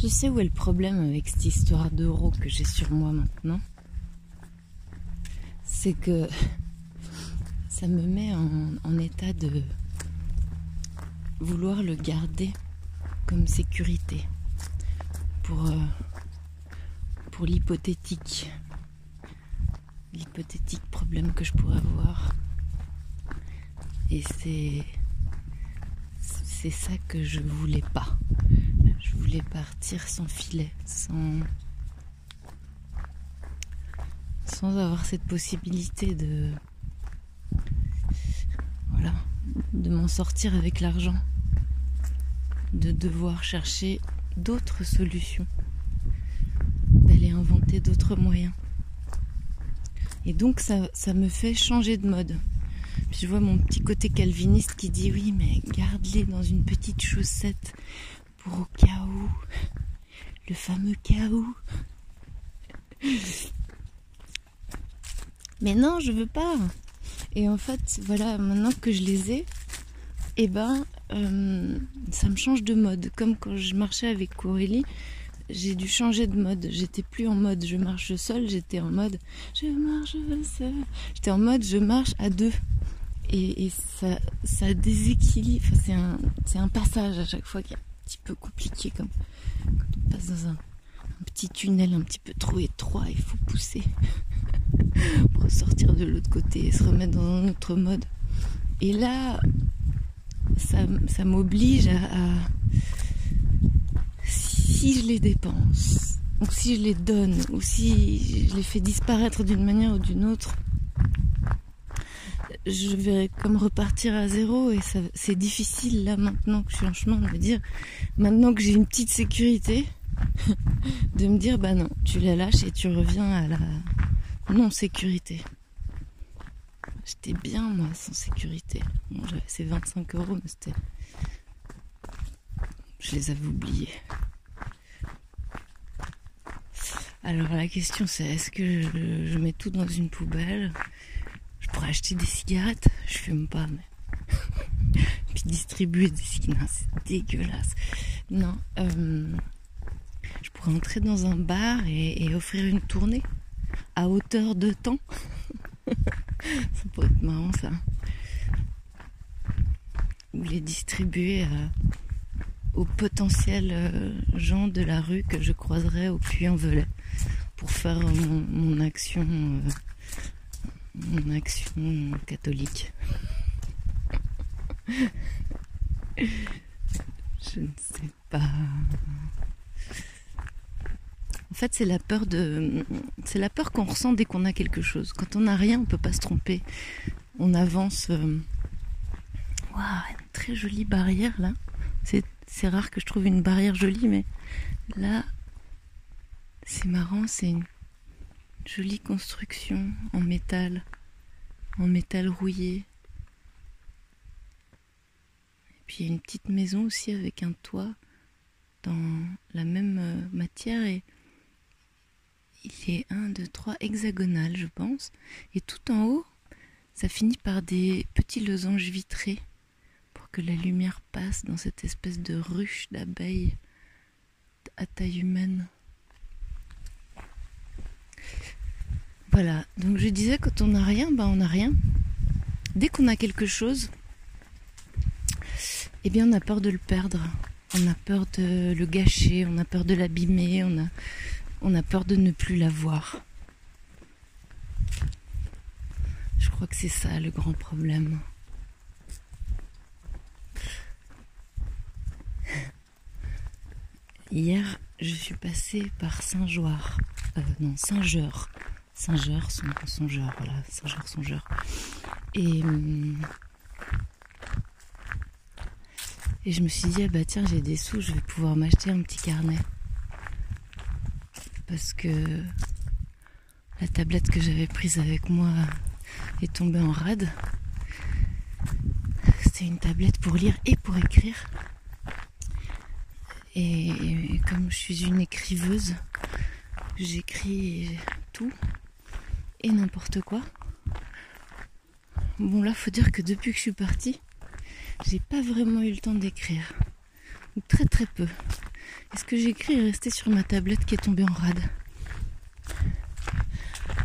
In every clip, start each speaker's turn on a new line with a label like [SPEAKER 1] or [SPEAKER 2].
[SPEAKER 1] Je sais où est le problème avec cette histoire d'euro que j'ai sur moi maintenant. C'est que ça me met en, état de vouloir le garder comme sécurité pour, euh, pour l'hypothétique problème que je pourrais avoir et c'est c'est ça que je voulais pas voulais partir sans filet, sans, sans avoir cette possibilité de, voilà, de m'en sortir avec l'argent, de devoir chercher d'autres solutions, d'aller inventer d'autres moyens. Et donc ça, ça me fait changer de mode. Je vois mon petit côté calviniste qui dit oui mais garde-les dans une petite chaussette au chaos. Le fameux chaos. Mais non, je veux pas. Et en fait, voilà, maintenant que je les ai, eh ben, euh, ça me change de mode. Comme quand je marchais avec Corélie, j'ai dû changer de mode. J'étais plus en mode je marche seul, j'étais en mode je marche seul. J'étais en mode je marche à deux. Et, ça, déséquilibre. c'est un, un passage à chaque fois qu'il y a petit peu compliqué comme quand on passe dans un, petit tunnel un petit peu trop étroit, il faut pousser pour ressortir de l'autre côté et se remettre dans un autre mode. Et là, ça, ça m'oblige à, si je les dépense, ou si je les donne, ou si je les fais disparaître d'une manière ou d'une autre, je vais comme repartir à zéro et c'est difficile là maintenant que je suis en chemin de me dire, maintenant que j'ai une petite sécurité, de me dire bah non, tu la lâches et tu reviens à la non-sécurité. J'étais bien moi sans sécurité. Bon, j'avais ces 25 euros, mais c'était. Je les avais oubliés. Alors la question c'est est-ce que je mets tout dans une poubelle? Pour acheter des cigarettes. Je fume pas, mais. Puis distribuer des cigarettes, c'est dégueulasse. Non, euh, je pourrais entrer dans un bar et, offrir une tournée à hauteur de temps. ça pourrait être marrant, ça. Ou les distribuer aux potentiels euh, gens de la rue que je croiserais au Puy-en-Velay pour faire mon, action. Euh, mon action catholique. Je ne sais pas. En fait, c'est la peur de, c'est la peur qu'on ressent dès qu'on a quelque chose. Quand on n'a rien, on peut pas se tromper. On avance. Euh, waouh, une très jolie barrière là. C'est, c'est rare que je trouve une barrière jolie, mais là, c'est marrant. C'est une jolie construction en métal, en métal rouillé. Et puis une petite maison aussi avec un toit dans la même euh, matière et il est un, deux, trois hexagonal, je pense. Et tout en haut, ça finit par des petits losanges vitrés pour que la lumière passe dans cette espèce de ruche d'abeilles à taille humaine. Voilà, donc je disais, quand on n'a rien, ben on n'a rien. Dès qu'on a quelque chose, eh bien on a peur de le perdre. On a peur de le gâcher, on a peur de l'abîmer, on a, on a peur de ne plus l'avoir. Je crois que c'est ça le grand problème. Hier, je suis passée par Saint-Joire, euh, non, Saint-Georges, Songeur, songeur, voilà, Songeur, songeur. Et, hum, et je me suis dit, ah bah tiens, j'ai des sous, je vais pouvoir m'acheter un petit carnet. Parce que la tablette que j'avais prise avec moi est tombée en rade. C'était une tablette pour lire et pour écrire. Et comme je suis une écriveuse, j'écris tout et n'importe quoi. Bon là, faut dire que depuis que je suis partie, j'ai pas vraiment eu le temps d'écrire. Ou très très peu. Et ce que j'écris est resté sur ma tablette qui est tombée en rade.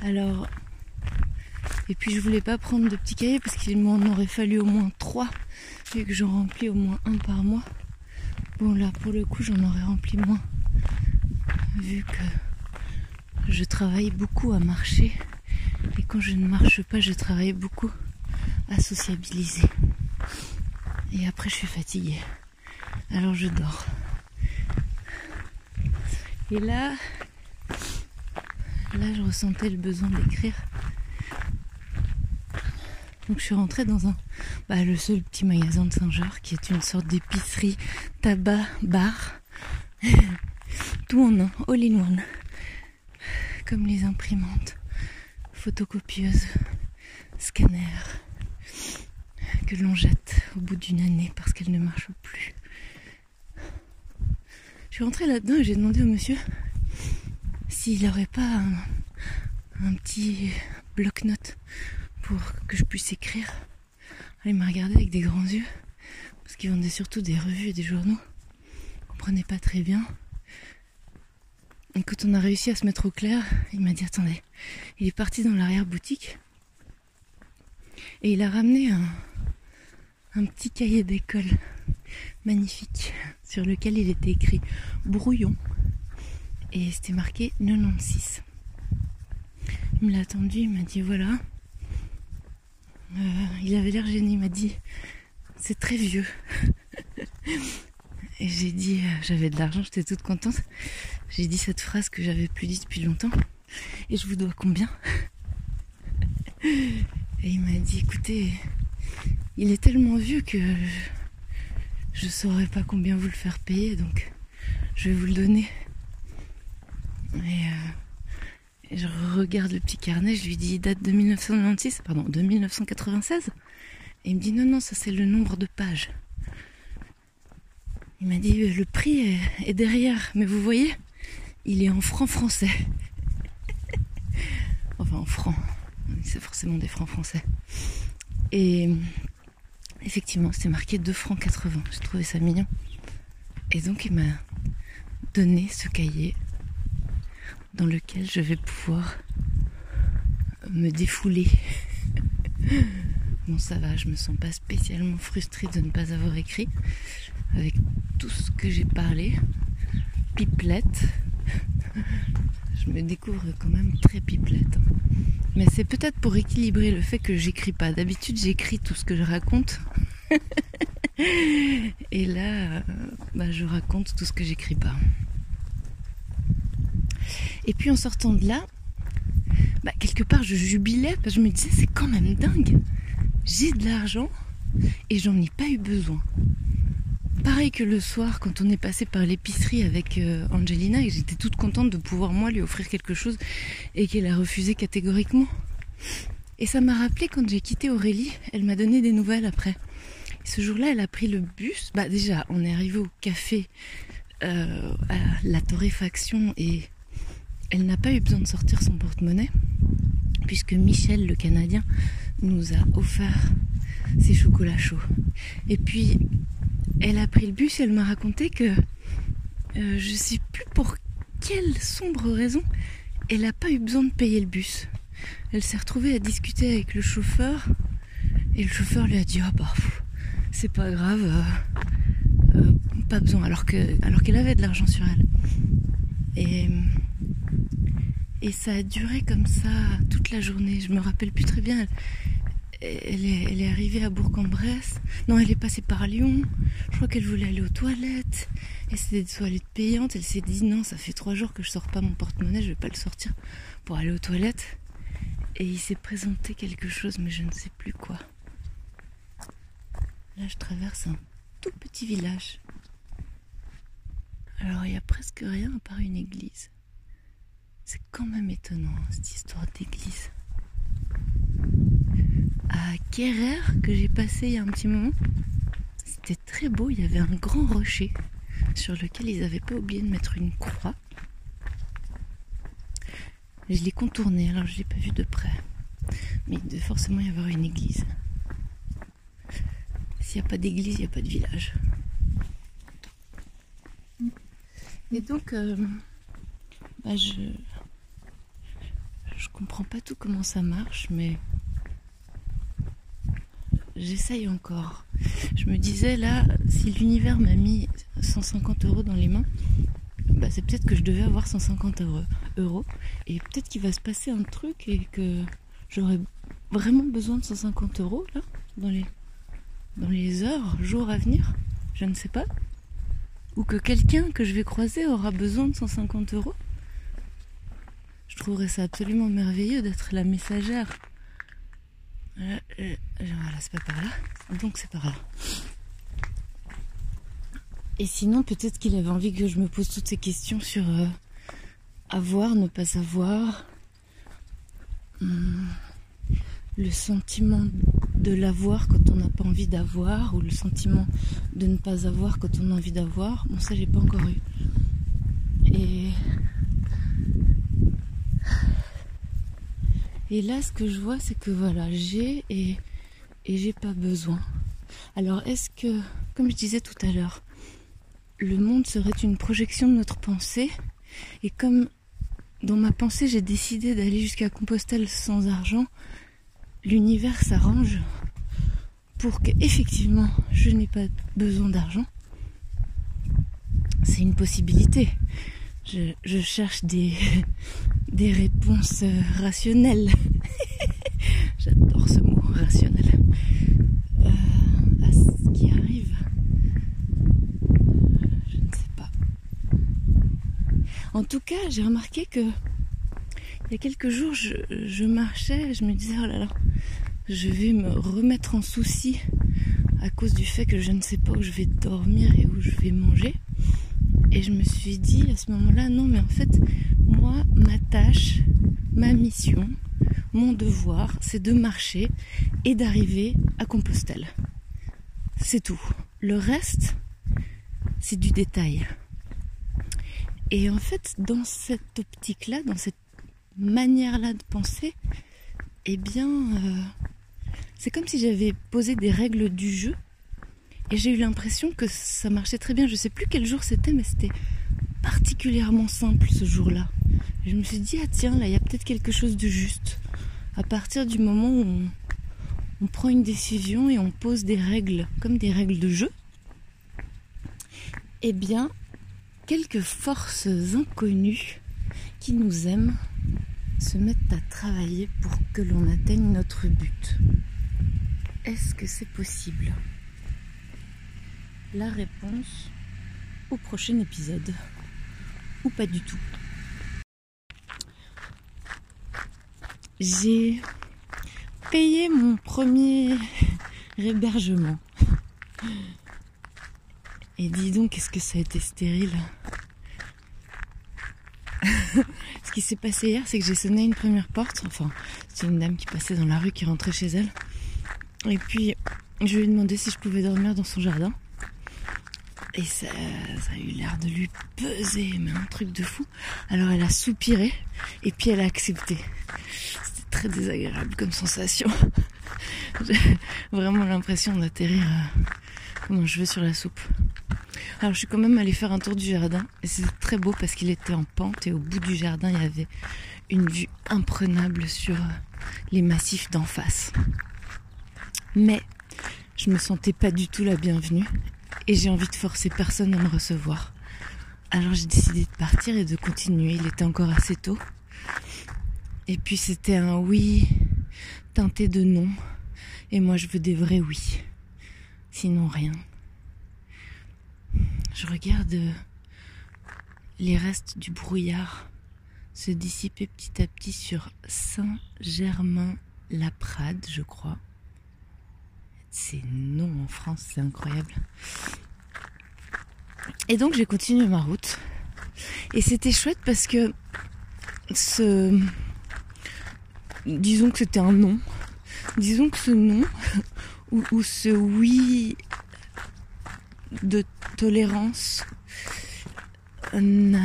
[SPEAKER 1] Alors, et puis je voulais pas prendre de petits cahiers parce qu'il m'en aurait fallu au moins trois et que j'en remplis au moins un par mois. Bon là pour le coup j'en aurais rempli moins vu que je travaille beaucoup à marcher quand je ne marche pas je travaille beaucoup à sociabiliser. Et après je suis fatiguée. Alors je dors. Et là, là je ressentais le besoin d'écrire donc je suis rentrée dans un, bah, le seul petit magasin de Saint-Georges qui est une sorte d'épicerie, tabac, bar. Tout en un, all in one. Comme les imprimantes, photocopieuses, scanners, que l'on jette au bout d'une année parce qu'elles ne marchent plus. Je suis rentrée là-dedans et j'ai demandé au monsieur s'il n'aurait pas un, petit bloc-notes pour que je puisse écrire. Il m'a regardé avec des grands yeux, parce qu'il vendait surtout des revues et des journaux. Je comprenait pas très bien. Et quand on a réussi à se mettre au clair, il m'a dit attendez, il est parti dans l'arrière-boutique et il a ramené un, petit cahier d'école magnifique sur lequel il était écrit brouillon et c'était marqué 96. Il me l'a attendu, il m'a dit voilà, euh, il avait l'air gêné, il m'a dit c'est très vieux. Et j'ai dit, euh, j'avais de l'argent, j'étais toute contente. J'ai dit cette phrase que j'avais plus dit depuis longtemps. Et je vous dois combien Et il m'a dit, écoutez, il est tellement vieux que je ne saurais pas combien vous le faire payer, donc je vais vous le donner. Et euh, je regarde le petit carnet, je lui dis date de 1996, pardon, de 1996. Et il me dit non, non, ça c'est le nombre de pages. Il m'a dit le prix est, derrière, mais vous voyez, il est en francs français. enfin en francs, c'est forcément des francs français. Et effectivement, c'était marqué 2 francs 80. J'ai trouvé ça mignon. Et donc il m'a donné ce cahier dans lequel je vais pouvoir me défouler. bon, ça va, je me sens pas spécialement frustrée de ne pas avoir écrit avec tout ce que j'ai parlé. Pipelette. Je me découvre quand même très pipelette. Mais c'est peut-être pour équilibrer le fait que j'écris pas. D'habitude, j'écris tout ce que je raconte. Et là, euh, bah, je raconte tout ce que j'écris pas. Et puis en sortant de là, bah, quelque part je jubilais parce que je me disais c'est quand même dingue. J'ai de l'argent et j'en ai pas eu besoin. Que le soir quand on est passé par l'épicerie avec euh, Angelina et j'étais toute contente de pouvoir moi lui offrir quelque chose et qu'elle a refusé catégoriquement. Et ça m'a rappelé quand j'ai quitté Aurélie, elle m'a donné des nouvelles après. ce jour-là, elle a pris le bus. Bah déjà, on est arrivé au café euh, à la torréfaction et elle n'a pas eu besoin de sortir son porte-monnaie, puisque Michel, le Canadien, nous a offert ses chocolats chauds. Et puis, elle a pris le bus et elle m'a raconté que euh, je sais plus pour quelle sombre raison elle n'a pas eu besoin de payer le bus. Elle s'est retrouvée à discuter avec le chauffeur et le chauffeur lui a dit Ah bah c'est pas grave, euh, euh, pas besoin, alors que alors qu'elle avait de l'argent sur elle. Et et ça a duré comme ça toute la journée. Je me rappelle plus très bien. Est, arrivée à Bourg-en-Bresse. Non, elle est passée par Lyon. Je crois qu'elle voulait aller aux toilettes. Et c'était des toilettes payantes. Elle s'est dit non, ça fait trois jours que je sors pas mon porte-monnaie, je vais pas le sortir pour aller aux toilettes. Et il s'est présenté quelque chose, mais je ne sais plus quoi. Là, je traverse un tout petit village. Alors, il n'y a presque rien à part une église. C'est quand même étonnant hein, cette histoire d'église. À Kerrer, que j'ai passé il y a un petit moment, c'était très beau. Il y avait un grand rocher sur lequel ils n'avaient pas oublié de mettre une croix. Je l'ai contourné, alors je ne l'ai pas vu de près. Mais il devait forcément y avoir une église. S'il n'y a pas d'église, il n'y a pas de village. Et donc, euh, bah, je, je comprends pas tout comment ça marche, mais j'essaye encore. Je me disais là, si l'univers m'a mis 150 euros dans les mains, bah, c'est peut-être que je devais avoir 150 euros. Et peut-être qu'il va se passer un truc et que j'aurai vraiment besoin de 150 euros là, dans les, dans les heures, jours à venir. Je ne sais pas. Ou que quelqu'un que je vais croiser aura besoin de 150 euros. Je trouverais ça absolument merveilleux d'être la messagère. Euh, euh, voilà, c'est pas par là. Donc c'est par là. Et sinon, peut-être qu'il avait envie que je me pose toutes ces questions sur euh, avoir, ne pas avoir, hum, le sentiment de l'avoir quand on n'a pas envie d'avoir, ou le sentiment de ne pas avoir quand on a envie d'avoir. Bon, ça, j'ai pas encore eu. Et. Et là, ce que je vois, c'est que voilà, j'ai et, j'ai pas besoin. Alors, est-ce que, comme je disais tout à l'heure, le monde serait une projection de notre pensée? Et comme dans ma pensée j'ai décidé d'aller jusqu'à Compostelle sans argent, l'univers s'arrange pour qu'effectivement je n'ai pas besoin d'argent. C'est une possibilité. Je, cherche des, des réponses rationnelles. J'adore ce mot rationnel. Euh, à ce qui arrive. En tout cas, j'ai remarqué que il y a quelques jours, je, marchais et je me disais, oh là là, je vais me remettre en souci à cause du fait que je ne sais pas où je vais dormir et où je vais manger. Et je me suis dit à ce moment-là, non, mais en fait, moi, ma tâche, ma mission, mon devoir, c'est de marcher et d'arriver à Compostelle. C'est tout. Le reste, c'est du détail. Et en fait, dans cette optique-là, dans cette manière-là de penser, eh bien, euh, c'est comme si j'avais posé des règles du jeu et j'ai eu l'impression que ça marchait très bien. Je sais plus quel jour c'était, mais c'était particulièrement simple ce jour-là. Je me suis dit, ah tiens, là, il y a peut-être quelque chose de juste. À partir du moment où on prend une décision et on pose des règles comme des règles de jeu, eh bien, quelques forces inconnues qui nous aiment se mettent à travailler pour que l'on atteigne notre but. Est-ce que c'est possible? La réponse au prochain épisode. Ou pas du tout. J'ai payé mon premier hébergement. Et dis donc, qu'est-ce que ça a été stérile? Ce qui s'est passé hier, c'est que j'ai sonné une première porte. Enfin, c'est une dame qui passait dans la rue qui rentrait chez elle. Et puis, je lui ai demandé si je pouvais dormir dans son jardin. Et ça, a eu l'air de lui peser, mais un truc de fou. Alors elle a soupiré et puis elle a accepté. C'était très désagréable comme sensation. J'ai vraiment l'impression d'atterrir euh, comme je veux sur la soupe. Alors je suis quand même allée faire un tour du jardin et c'est très beau parce qu'il était en pente et au bout du jardin il y avait une vue imprenable sur les massifs d'en face. Mais je me sentais pas du tout la bienvenue et j'ai envie de forcer personne à me recevoir. Alors j'ai décidé de partir et de continuer. Il était encore assez tôt. Et puis c'était un oui teinté de non. Et moi je veux des vrais oui. Sinon rien. Je regarde les restes du brouillard se dissiper petit à petit sur Saint-Germain-la-Prade, je crois. C'est non en France, c'est incroyable. Et donc j'ai continué ma route. Et c'était chouette parce que ce... Disons que c'était un non. Disons que ce non, ou, ce oui de tolérance ne,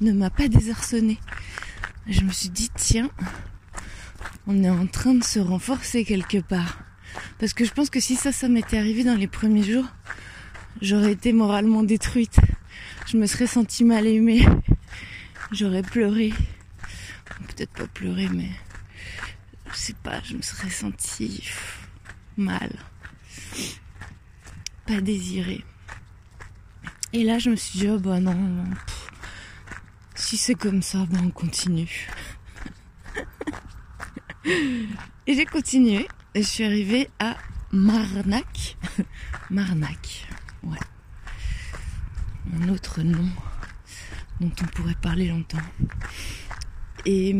[SPEAKER 1] m'a pas désarçonné. Je me suis dit, tiens, on est en train de se renforcer quelque part. Parce que je pense que si ça, ça m'était arrivé dans les premiers jours, j'aurais été moralement détruite. je me serais sentie mal aimée. J'aurais pleuré. Peut-être pas pleuré, mais je sais pas, je me serais sentie mal. Pas désirée. Et là, je me suis dit, oh bah non, si c'est comme ça, ben on continue. et j'ai continué. Et je suis arrivée à Marnac. Marnac, ouais. Un autre nom dont on pourrait parler longtemps. Et,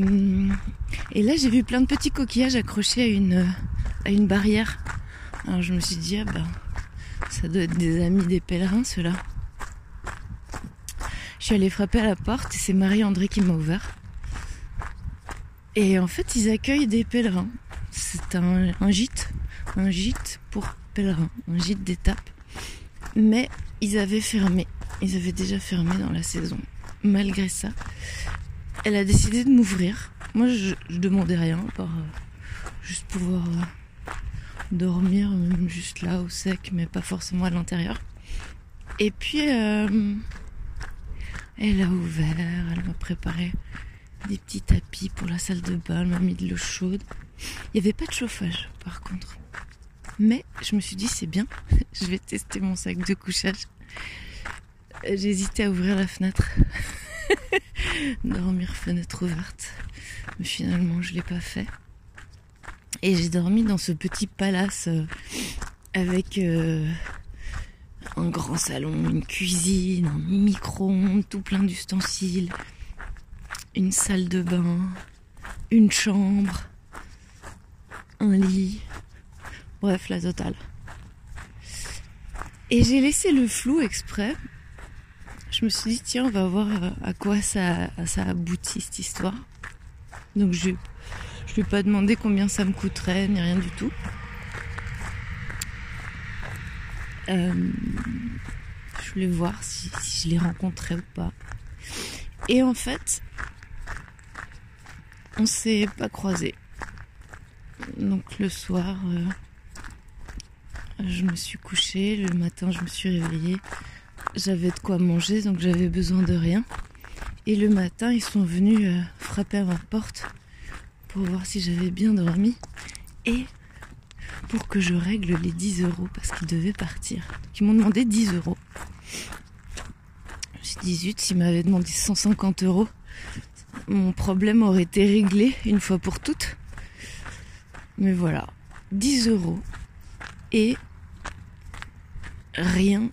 [SPEAKER 1] et là, j'ai vu plein de petits coquillages accrochés à une, à une barrière. Alors je me suis dit, ah ben, ça doit être des amis des pèlerins, ceux-là. Je suis allée frapper à la porte et c'est Marie-André qui m'a ouvert. Et en fait, ils accueillent des pèlerins. C'est un, gîte, un gîte pour pèlerins, un gîte d'étape. Mais ils avaient fermé, ils avaient déjà fermé dans la saison. Malgré ça, elle a décidé de m'ouvrir. Moi, je, demandais rien, par euh, juste pouvoir euh, dormir, juste là au sec, mais pas forcément à l'intérieur. Et puis, euh, elle a ouvert, elle m'a préparé des petits tapis pour la salle de bain, m'a mis de l'eau chaude. Il n'y avait pas de chauffage par contre. Mais je me suis dit c'est bien, je vais tester mon sac de couchage. J'hésitais à ouvrir la fenêtre. Dormir fenêtre ouverte. Mais finalement je ne l'ai pas fait. Et j'ai dormi dans ce petit palace euh, avec euh, un grand salon, une cuisine, un micro-ondes, tout plein d'ustensiles, une salle de bain, une chambre, un lit, bref, la totale. Et j'ai laissé le flou exprès. Je me suis dit, tiens, on va voir euh, à quoi ça, aboutit cette histoire. Donc je ne lui ai pas demandé combien ça me coûterait, ni rien du tout. Euh, je voulais voir si, je les rencontrais ou pas. Et en fait, on s'est pas croisés. Donc le soir, euh, je me suis couchée, le matin je me suis réveillée. J'avais de quoi manger, donc j'avais besoin de rien. Et le matin, ils sont venus euh, frapper à ma porte pour voir si j'avais bien dormi. Et pour que je règle les 10 euros parce qu'ils devaient partir. Donc ils m'ont demandé 10 euros. Dit, zut, s'ils m'avaient demandé 150 euros, mon problème aurait été réglé une fois pour toutes. Mais voilà, 10 euros et rien,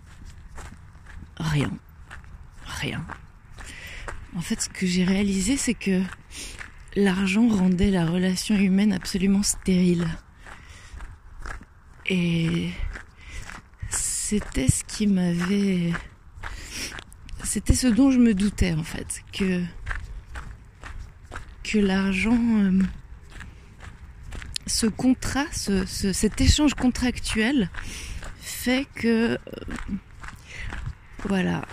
[SPEAKER 1] rien, rien. En fait, ce que j'ai réalisé, c'est que l'argent rendait la relation humaine absolument stérile. Et c'était ce qui m'avait... C'était ce dont je me doutais en fait, que, l'argent... Euh, ce contrat, cet échange contractuel fait que... Euh, voilà,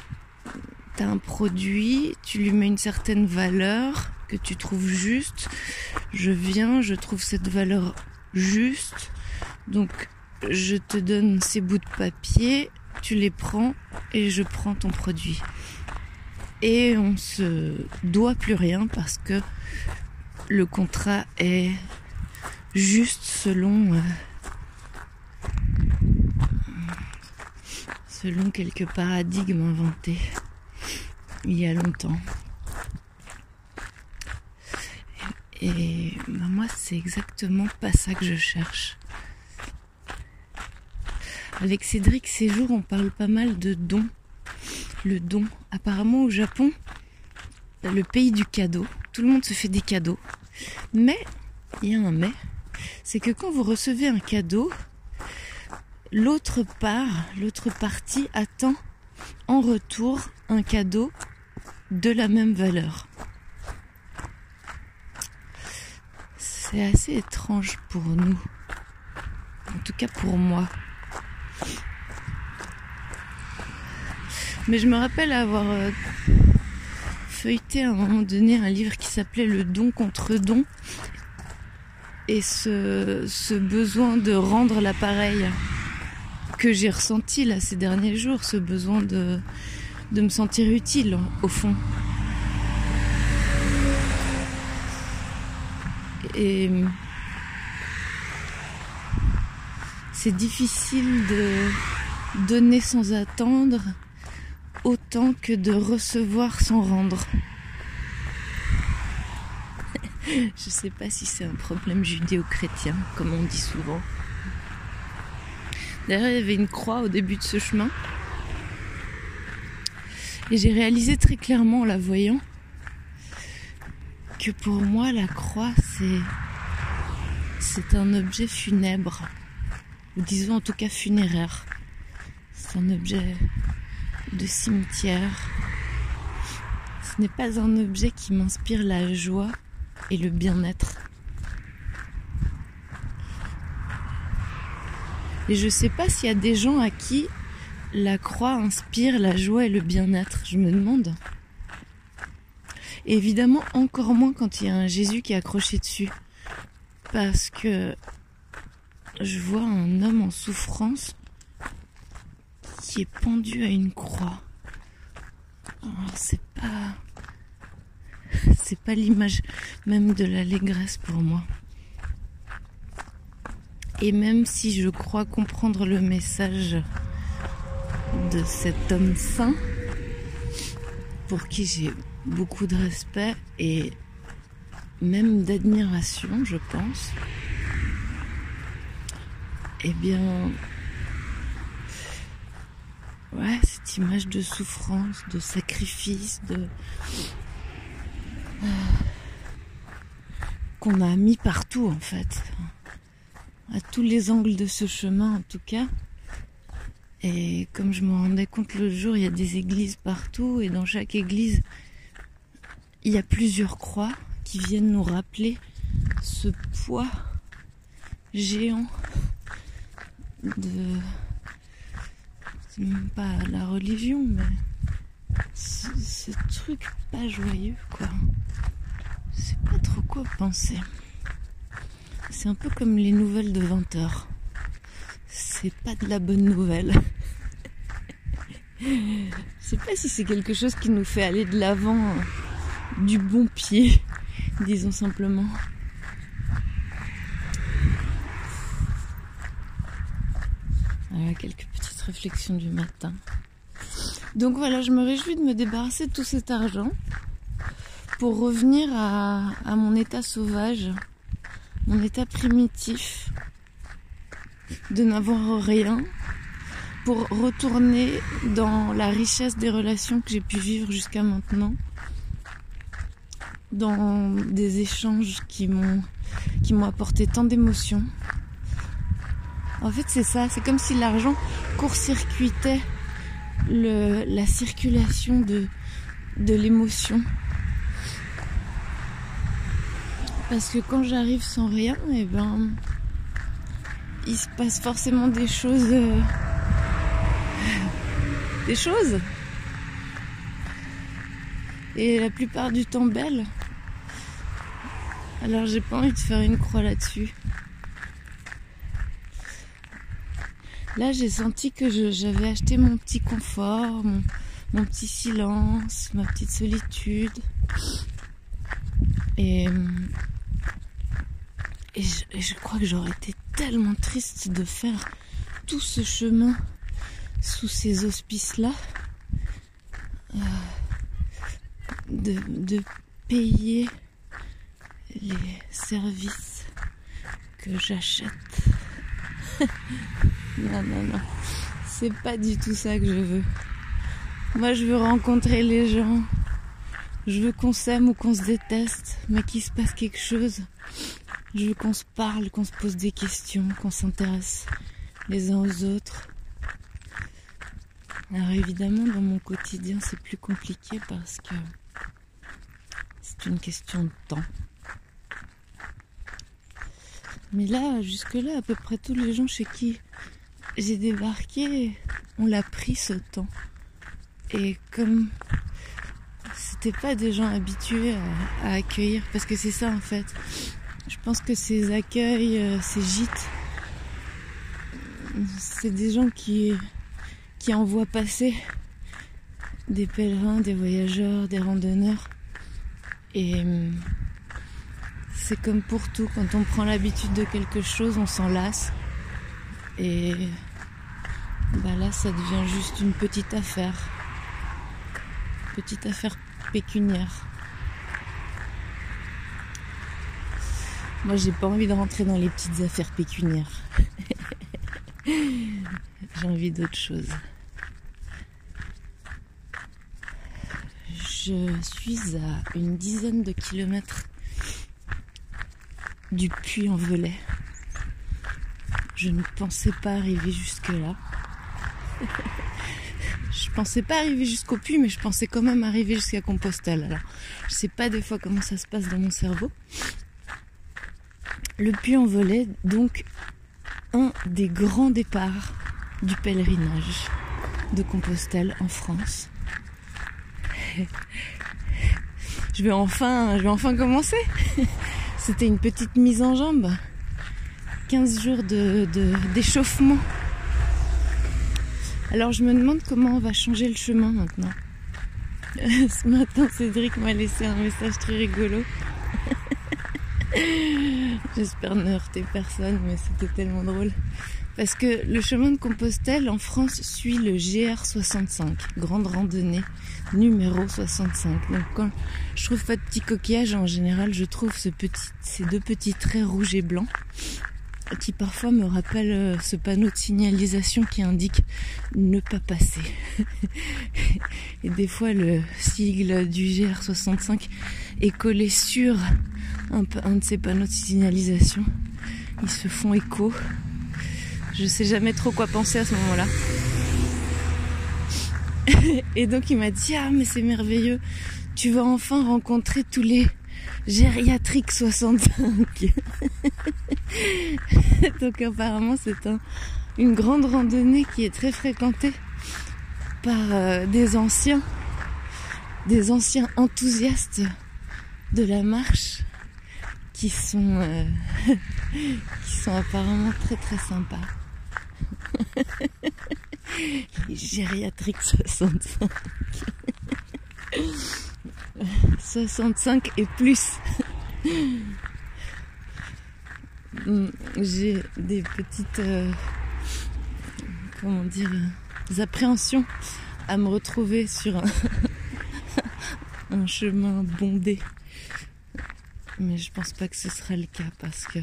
[SPEAKER 1] tu as un produit, tu lui mets une certaine valeur que tu trouves juste. Je viens, je trouve cette valeur juste. Donc je te donne ces bouts de papier, tu les prends et je prends ton produit. Et on se doit plus rien parce que le contrat est juste selon euh, selon quelques paradigmes inventés il y a longtemps. Et ben moi, c'est exactement pas ça que je cherche. Avec Cédric Séjour, on parle pas mal de dons. Le don. Apparemment, au Japon, le pays du cadeau. Tout le monde se fait des cadeaux. Mais, il y a un mais, c'est que quand vous recevez un cadeau, l'autre part, l'autre partie attend en retour un cadeau de la même valeur. C'est assez étrange pour nous. En tout cas pour moi. Mais je me rappelle avoir euh, feuilleté à un moment donné un livre qui s'appelait Le don contre don. Et ce, besoin de rendre l'appareil que j'ai ressenti là ces derniers jours, ce besoin de, de me sentir utile au fond. Et c'est difficile de donner sans attendre autant que de recevoir sans rendre. Je sais pas si c'est un problème judéo-chrétien, comme on dit souvent. D'ailleurs, il y avait une croix au début de ce chemin. Et j'ai réalisé très clairement en la voyant que pour moi, la croix, c'est, c'est un objet funèbre. Ou disons en tout cas funéraire. C'est un objet de cimetière. Ce n'est pas un objet qui m'inspire la joie et le bien-être. Et je sais pas s'il y a des gens à qui la croix inspire la joie et le bien-être, je me demande. Évidemment, encore moins quand il y a un Jésus qui est accroché dessus. Parce que je vois un homme en souffrance qui est pendu à une croix. Oh, c'est pas. C'est pas l'image même de l'allégresse pour moi. Et même si je crois comprendre le message de cet homme saint, pour qui j'ai beaucoup de respect et même d'admiration, je pense, eh bien, ouais, cette image de souffrance, de sacrifice, de qu'on a mis partout en fait, à tous les angles de ce chemin en tout cas. Et comme je me rendais compte le jour, il y a des églises partout et dans chaque église, il y a plusieurs croix qui viennent nous rappeler ce poids géant de pas la religion mais ce, truc pas joyeux quoi c'est pas trop quoi penser. C'est un peu comme les nouvelles de 20 h C'est pas de la bonne nouvelle. Je sais pas si c'est quelque chose qui nous fait aller de l'avant du bon pied, disons simplement. Voilà quelques petites réflexions du matin. Donc voilà, je me réjouis de me débarrasser de tout cet argent pour revenir à, mon état sauvage, mon état primitif, de n'avoir rien, pour retourner dans la richesse des relations que j'ai pu vivre jusqu'à maintenant, dans des échanges qui m'ont apporté tant d'émotions. En fait, c'est ça, c'est comme si l'argent court-circuitait la circulation de, l'émotion. Parce que quand j'arrive sans rien, et eh ben, il se passe forcément des choses. Euh, des choses. Et la plupart du temps belles. Alors j'ai pas envie de faire une croix là-dessus. Là, j'ai senti que j'avais acheté mon petit confort, mon, petit silence, ma petite solitude. Et je, crois que j'aurais été tellement triste de faire tout ce chemin sous ces auspices-là. Euh, de, payer les services que j'achète. non, non, non. C'est pas du tout ça que je veux. Moi, je veux rencontrer les gens. Je veux qu'on s'aime ou qu'on se déteste, mais qu'il se passe quelque chose. Je veux qu'on se parle, qu'on se pose des questions, qu'on s'intéresse les uns aux autres. Alors évidemment, dans mon quotidien, c'est plus compliqué parce que c'est une question de temps. Mais là, jusque-là, à peu près tous les gens chez qui j'ai débarqué on l'a pris ce temps. Et comme c'était pas des gens habitués à accueillir, parce que c'est ça en fait, je pense que ces accueils, euh, ces gîtes, c'est des gens qui, qui envoient passer des pèlerins, des voyageurs, des randonneurs. Et hum, c'est comme pour tout, quand on prend l'habitude de quelque chose, on s'en lasse. Et bah là, ça devient juste une petite affaire. Petite affaire pécuniaire. Moi, j'ai pas envie de rentrer dans les petites affaires pécuniaires. j'ai envie d'autre chose. Je suis à une dizaine de kilomètres du puits en Velay. Je ne pensais pas arriver jusque-là. je pensais pas arriver jusqu'au puits, mais je pensais quand même arriver jusqu'à Compostelle. Alors, je sais pas des fois comment ça se passe dans mon cerveau. Le puits en Velay, donc un des grands départs du pèlerinage de Compostelle en France. je vais enfin, je vais enfin commencer. C'était une petite mise en jambe. 15 jours d'échauffement. Alors je me demande comment on va changer le chemin maintenant. Ce matin, Cédric m'a laissé un message très rigolo. J'espère ne heurter personne, mais c'était tellement drôle. Parce que le chemin de Compostelle en France suit le GR65, grande randonnée numéro 65. Donc quand je trouve pas de petits coquillages, en général, je trouve ce petit, ces deux petits traits rouges et blancs qui parfois me rappellent euh, ce panneau de signalisation qui indique ne pas passer. et des fois le sigle du GR65 est collé sur un, de ces panneaux de signalisation. Ils se font écho. Je sais jamais trop quoi penser à ce moment-là. Et donc il m'a dit ah mais c'est merveilleux, tu vas enfin rencontrer tous les gériatriques 65. donc apparemment c'est un, une grande randonnée qui est très fréquentée par euh, des anciens, des anciens enthousiastes de la marche qui sont, euh, qui sont apparemment très très sympas. Les gériatriques 65. 65 et plus. J'ai des petites euh, comment dire appréhensions à me retrouver sur un, un chemin bondé. Mais je pense pas que ce sera le cas parce que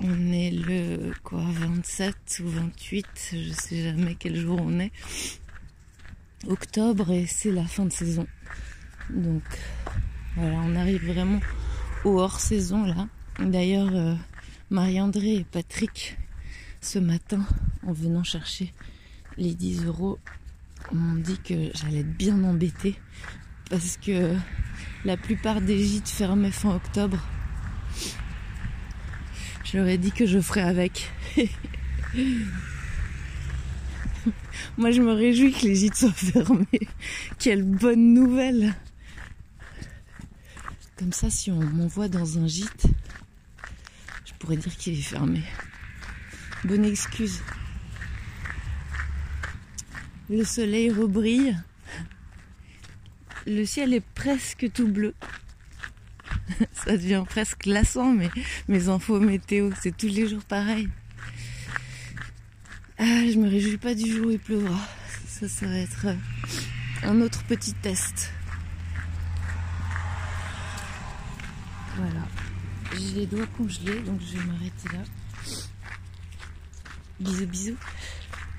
[SPEAKER 1] on est le quoi 27 ou 28, je sais jamais quel jour on est. Octobre et c'est la fin de saison. Donc voilà, on arrive vraiment au hors saison là. D'ailleurs, euh, Marie-André et Patrick, ce matin, en venant chercher les 10 euros, m'ont dit que j'allais être bien embêtée parce que la plupart des gîtes fermaient fin octobre je leur ai dit que je ferais avec. Moi, je me réjouis que les gîtes soient fermés. Quelle bonne nouvelle. Comme ça, si on m'envoie dans un gîte, je pourrais dire qu'il est fermé. Bonne excuse. Le soleil rebrille. Le ciel est presque tout bleu. ça devient presque lassant, mais mes infos météo, c'est tous les jours pareil. Ah, je me réjouis pas du jour où il pleuvra. Ça, ça va être un autre petit test. Voilà. J'ai les doigts congelés, donc je vais m'arrêter là. Bisous, bisous.